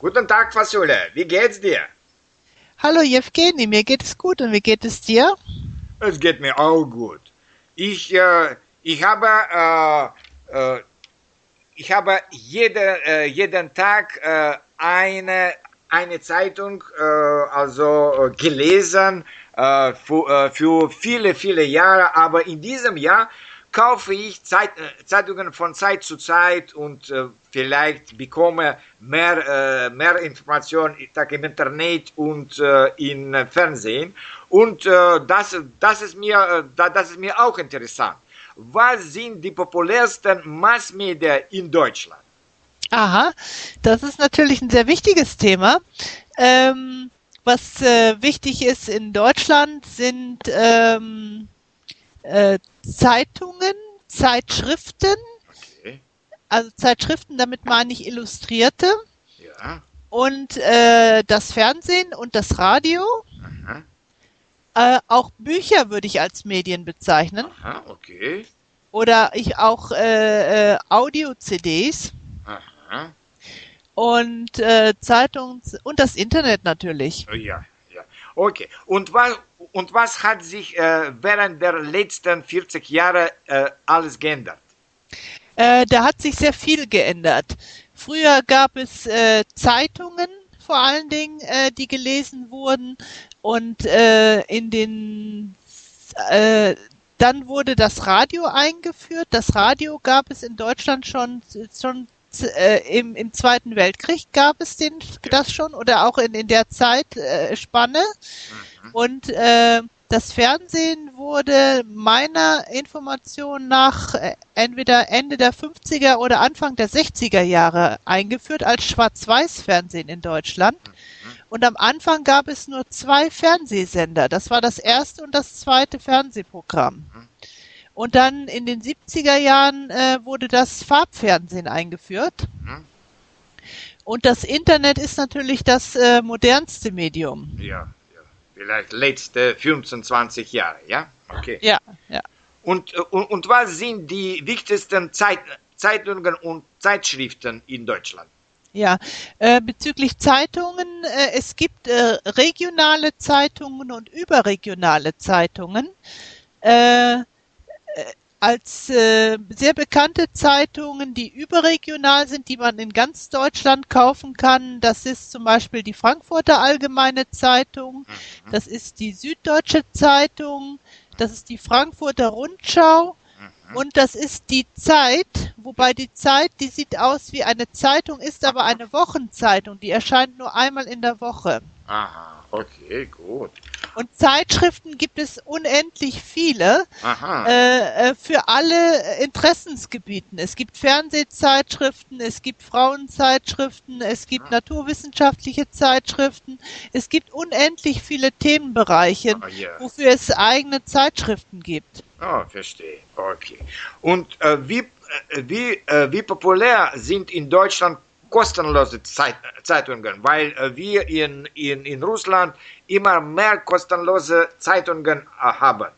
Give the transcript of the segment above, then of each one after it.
Guten Tag, Fasule. Wie geht's dir? Hallo Jewgeni, mir geht es gut und wie geht es dir? Es geht mir auch gut. Ich, äh, ich habe, äh, äh, ich habe jede, äh, jeden Tag äh, eine, eine Zeitung äh, also gelesen für, für viele, viele Jahre, aber in diesem Jahr kaufe ich Zeit, Zeitungen von Zeit zu Zeit und vielleicht bekomme mehr, äh, mehr Informationen im Internet und äh, im Fernsehen. Und äh, das, das, ist mir, äh, das ist mir auch interessant. Was sind die populärsten Massmedien in Deutschland? Aha, das ist natürlich ein sehr wichtiges Thema. Ähm, was äh, wichtig ist in Deutschland sind ähm, äh, Zeitungen, Zeitschriften. Also Zeitschriften, damit meine ich Illustrierte Ja. und äh, das Fernsehen und das Radio. Aha. Äh, auch Bücher würde ich als Medien bezeichnen Aha. Okay. oder ich auch äh, äh, Audio-CDs Aha. und äh, Zeitungs und das Internet natürlich. Ja. Ja. Okay. Und was, und was hat sich äh, während der letzten 40 Jahre äh, alles geändert? Äh, da hat sich sehr viel geändert. Früher gab es äh, Zeitungen vor allen Dingen, äh, die gelesen wurden und äh, in den äh, dann wurde das Radio eingeführt. Das Radio gab es in Deutschland schon schon äh, im, im Zweiten Weltkrieg gab es den das schon oder auch in, in der Zeitspanne. Äh, Spanne. Und äh, das Fernsehen wurde meiner Information nach äh, entweder Ende der 50er oder Anfang der 60er Jahre eingeführt als Schwarz-Weiß-Fernsehen in Deutschland. Und am Anfang gab es nur zwei Fernsehsender. Das war das erste und das zweite Fernsehprogramm. Und dann in den 70er Jahren äh, wurde das Farbfernsehen eingeführt. Mhm. Und das Internet ist natürlich das äh, modernste Medium. Ja. Vielleicht letzte 15, 20 Jahre, ja? Okay. Ja, ja. Und, äh, und, und was sind die wichtigsten Zeit, Zeitungen und Zeitschriften in Deutschland? Ja, äh, bezüglich Zeitungen, äh, es gibt äh, regionale Zeitungen und überregionale Zeitungen. Als äh, sehr bekannte Zeitungen, die überregional sind, die man in ganz Deutschland kaufen kann, das ist zum Beispiel die Frankfurter Allgemeine Zeitung, das ist die Süddeutsche Zeitung, das ist die Frankfurter Rundschau. Und das ist die Zeit, wobei die Zeit, die sieht aus wie eine Zeitung, ist aber eine Wochenzeitung, die erscheint nur einmal in der Woche. Aha, okay, gut. Und Zeitschriften gibt es unendlich viele äh, äh, für alle Interessensgebieten. Es gibt Fernsehzeitschriften, es gibt Frauenzeitschriften, es gibt naturwissenschaftliche Zeitschriften, es gibt unendlich viele Themenbereiche, Ah, ja. wofür es eigene Zeitschriften gibt. Oh, verstehe. Okay. Und äh, wie, äh, wie, äh, wie populär sind in Deutschland kostenlose Zeit, Zeitungen? Weil äh, wir in, in, in Russland immer mehr kostenlose Zeitungen äh, haben.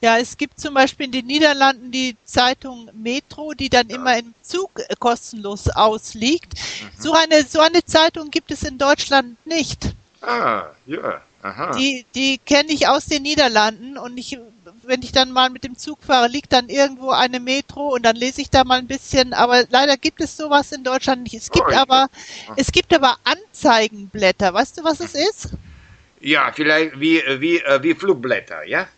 Ja, es gibt zum Beispiel in den Niederlanden die Zeitung Metro, die dann immer im Zug äh, kostenlos ausliegt. So eine, so eine Zeitung gibt es in Deutschland nicht. Ah, ja. Aha. Die, die kenne ich aus den Niederlanden und ich, wenn ich dann mal mit dem Zug fahre, liegt dann irgendwo eine Metro und dann lese ich da mal ein bisschen, aber leider gibt es sowas in Deutschland nicht. Es gibt Oh, aber, es gibt aber Anzeigenblätter. Weißt du, was es ist? Ja, vielleicht wie, wie, äh, wie Flugblätter, ja?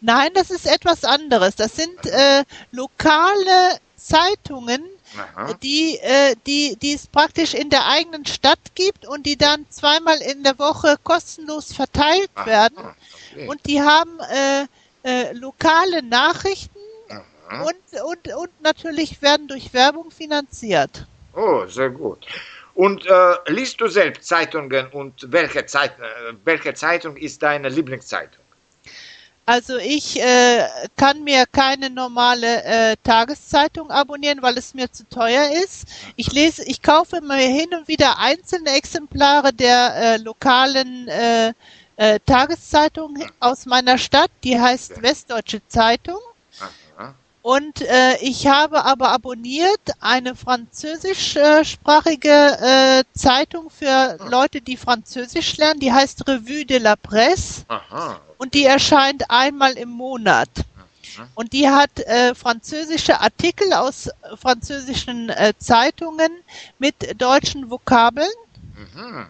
Nein, das ist etwas anderes. Das sind äh, lokale Zeitungen, Aha. die, äh, die, die es praktisch in der eigenen Stadt gibt und die dann zweimal in der Woche kostenlos verteilt werden. Okay. Und die haben äh, äh, lokale Nachrichten Aha. und, und, und natürlich werden durch Werbung finanziert. Oh, sehr gut. Und äh, liest du selbst Zeitungen und welche, Zeit, äh, welche Zeitung ist deine Lieblingszeitung? Also ich äh, kann mir keine normale äh, Tageszeitung abonnieren, weil es mir zu teuer ist. Ich lese, ich kaufe mir hin und wieder einzelne Exemplare der äh, lokalen äh, äh, Tageszeitung aus meiner Stadt. Die heißt Westdeutsche Zeitung. Aha. Und äh, ich habe aber abonniert eine französischsprachige äh, Zeitung für Leute, die Französisch lernen. Die heißt Revue de la Presse. Aha. Und die erscheint einmal im Monat. Und die hat äh, französische Artikel aus französischen äh, Zeitungen mit deutschen Vokabeln. Mhm.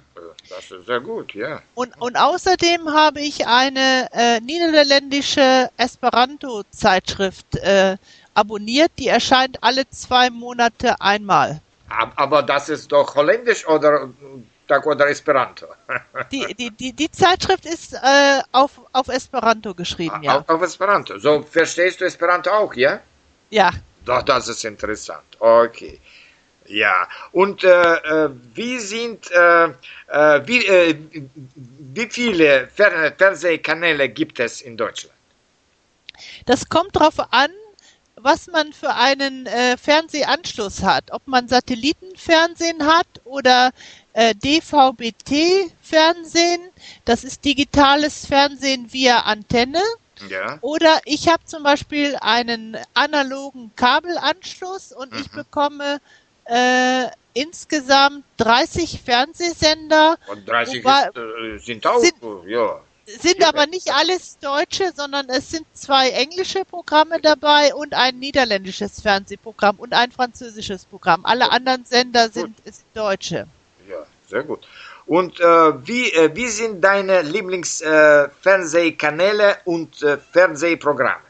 Das ist sehr gut, ja. Und, und außerdem habe ich eine äh, niederländische Esperanto-Zeitschrift äh, abonniert. Die erscheint alle zwei Monate einmal. Ab- Aber das ist doch Holländisch oder, oder Esperanto? Die, die, die, die Zeitschrift ist äh, auf, auf Esperanto geschrieben, ja. Auf, auf Esperanto. So verstehst du Esperanto auch, ja? Ja. Doch, das ist interessant. Okay. Ja, und äh, äh, wie sind, äh, äh, wie, äh, wie viele Fer Fernsehkanäle gibt es in Deutschland? Das kommt darauf an, was man für einen äh, Fernsehanschluss hat. Ob man Satellitenfernsehen hat oder DVB-T-Fernsehen. Das ist digitales Fernsehen via Antenne. Ja. Oder ich habe zum Beispiel einen analogen Kabelanschluss und ich Mhm. bekomme äh, insgesamt 30 Fernsehsender, Und 30 Wobei- ist, äh, sind auch, sind- ja. sind aber nicht alles deutsche, sondern es sind zwei englische Programme dabei und ein niederländisches Fernsehprogramm und ein französisches Programm. Alle anderen Sender sind, sind deutsche. Ja, sehr gut. Und äh, wie, äh, wie sind deine Lieblingsfernsehkanäle äh, und äh, Fernsehprogramme?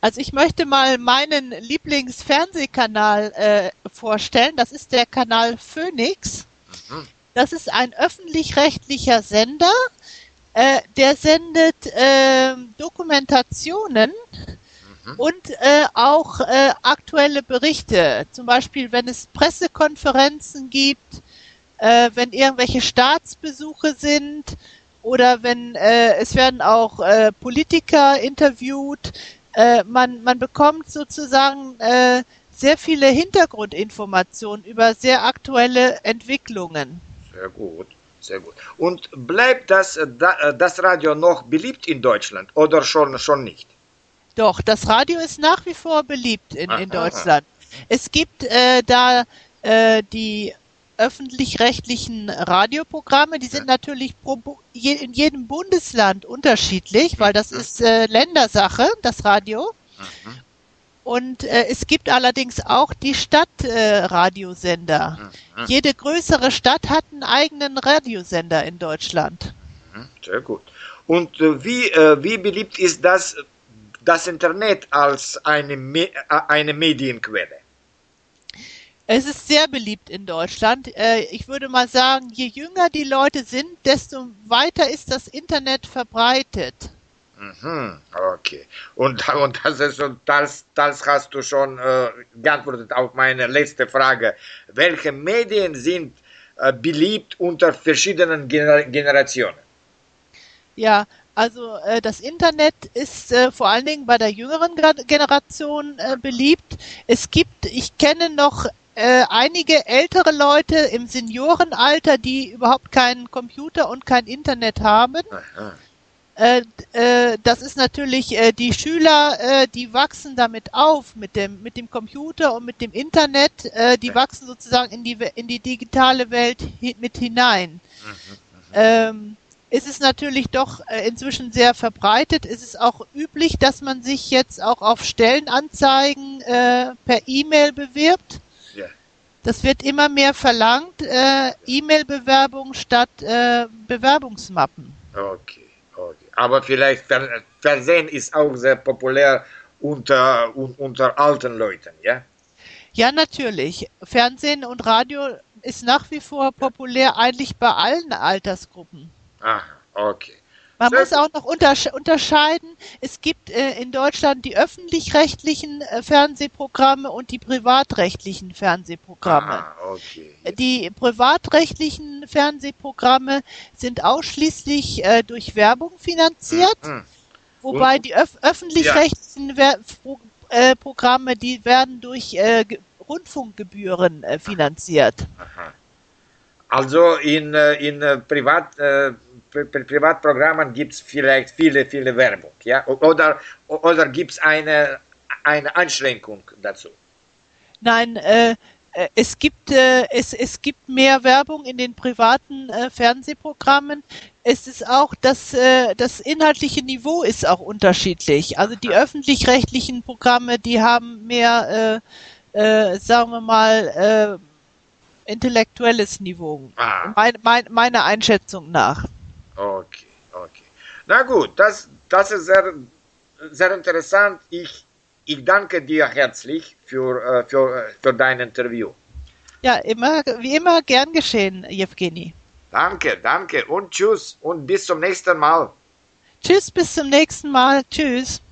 Also ich möchte mal meinen Lieblingsfernsehkanal äh, vorstellen. Das ist der Kanal Phoenix. Mhm. Das ist ein öffentlich-rechtlicher Sender. Äh, der sendet ähm, Dokumentationen Mhm. und äh, auch äh, aktuelle Berichte. Zum Beispiel, wenn es Pressekonferenzen gibt, äh, wenn irgendwelche Staatsbesuche sind oder wenn äh, es werden auch äh, Politiker interviewt. Äh, man, man bekommt sozusagen äh, sehr viele Hintergrundinformationen über sehr aktuelle Entwicklungen. Sehr gut, sehr gut. Und bleibt das, äh, äh, das Radio noch beliebt in Deutschland oder schon, schon nicht? Doch, das Radio ist nach wie vor beliebt in, in Aha. Deutschland. Es gibt äh, da äh, die öffentlich-rechtlichen Radioprogramme, die sind natürlich pro, je, in jedem Bundesland unterschiedlich, weil das ist äh, Ländersache, das Radio. Mhm. Und äh, es gibt allerdings auch die Stadtradiosender. Äh, Radiosender. Mhm. Jede größere Stadt hat einen eigenen Radiosender in Deutschland. Mhm, Sehr gut. Und äh, wie, äh, wie beliebt ist das, das Internet als eine, Me äh, eine Medienquelle? Es ist sehr beliebt in Deutschland. Äh, Ich würde mal sagen, je jünger die Leute sind, desto weiter ist das Internet verbreitet. Mhm, okay. Und, und das, ist, das, das hast du schon äh, geantwortet auf meine letzte Frage. Welche Medien sind äh, beliebt unter verschiedenen Gener Generationen? Ja, also äh, das Internet ist äh, vor allen Dingen bei der jüngeren Generation äh, beliebt. Es gibt, ich kenne noch äh, einige ältere Leute im Seniorenalter, die überhaupt keinen Computer und kein Internet haben. Aha. Äh, äh, das ist natürlich, äh, die Schüler, äh, die wachsen damit auf, mit dem, mit dem Computer und mit dem Internet, äh, die wachsen sozusagen in die, in die digitale Welt mit hinein. Mhm. Ähm, es ist natürlich doch äh, inzwischen sehr verbreitet. Es ist auch üblich, dass man sich jetzt auch auf Stellenanzeigen äh, per E-Mail bewirbt. Das wird immer mehr verlangt, äh, E-Mail-Bewerbung statt äh, Bewerbungsmappen. Okay. Aber vielleicht Fer Fernsehen ist auch sehr populär unter, un unter alten Leuten, ja? Ja, natürlich. Fernsehen und Radio ist nach wie vor populär eigentlich bei allen Altersgruppen. Aha, okay. Man Sehr muss auch noch untersche unterscheiden. Es gibt äh, in Deutschland die öffentlich-rechtlichen äh, Fernsehprogramme und die privatrechtlichen Fernsehprogramme. Ah, okay. Die privatrechtlichen Fernsehprogramme sind ausschließlich äh, durch Werbung finanziert, Mhm. wobei die öf öffentlich-rechtlichen Pro äh, Programme, die werden durch äh, Ge- Rundfunkgebühren äh, finanziert. Aha. Also in, äh, in äh, Privat, äh, Pri Pri Privatprogrammen gibt es vielleicht viele, viele Werbung, ja? Oder, oder gibt es eine, eine Einschränkung dazu? Nein, äh, äh, es gibt äh, es, es gibt mehr Werbung in den privaten äh, Fernsehprogrammen. Es ist auch das äh, das inhaltliche Niveau ist auch unterschiedlich. Also die öffentlich-rechtlichen Programme, die haben mehr äh, sagen wir mal intellektuelles Niveau. Ah. Mein, mein, meiner Einschätzung nach. Okay, okay. Na gut, das, das ist sehr, sehr interessant. Ich, ich danke dir herzlich für, äh, für, für dein Interview. Ja, immer, wie immer gern geschehen, Jewgeni. Danke, danke und tschüss und bis zum nächsten Mal. Tschüss, bis zum nächsten Mal. Tschüss.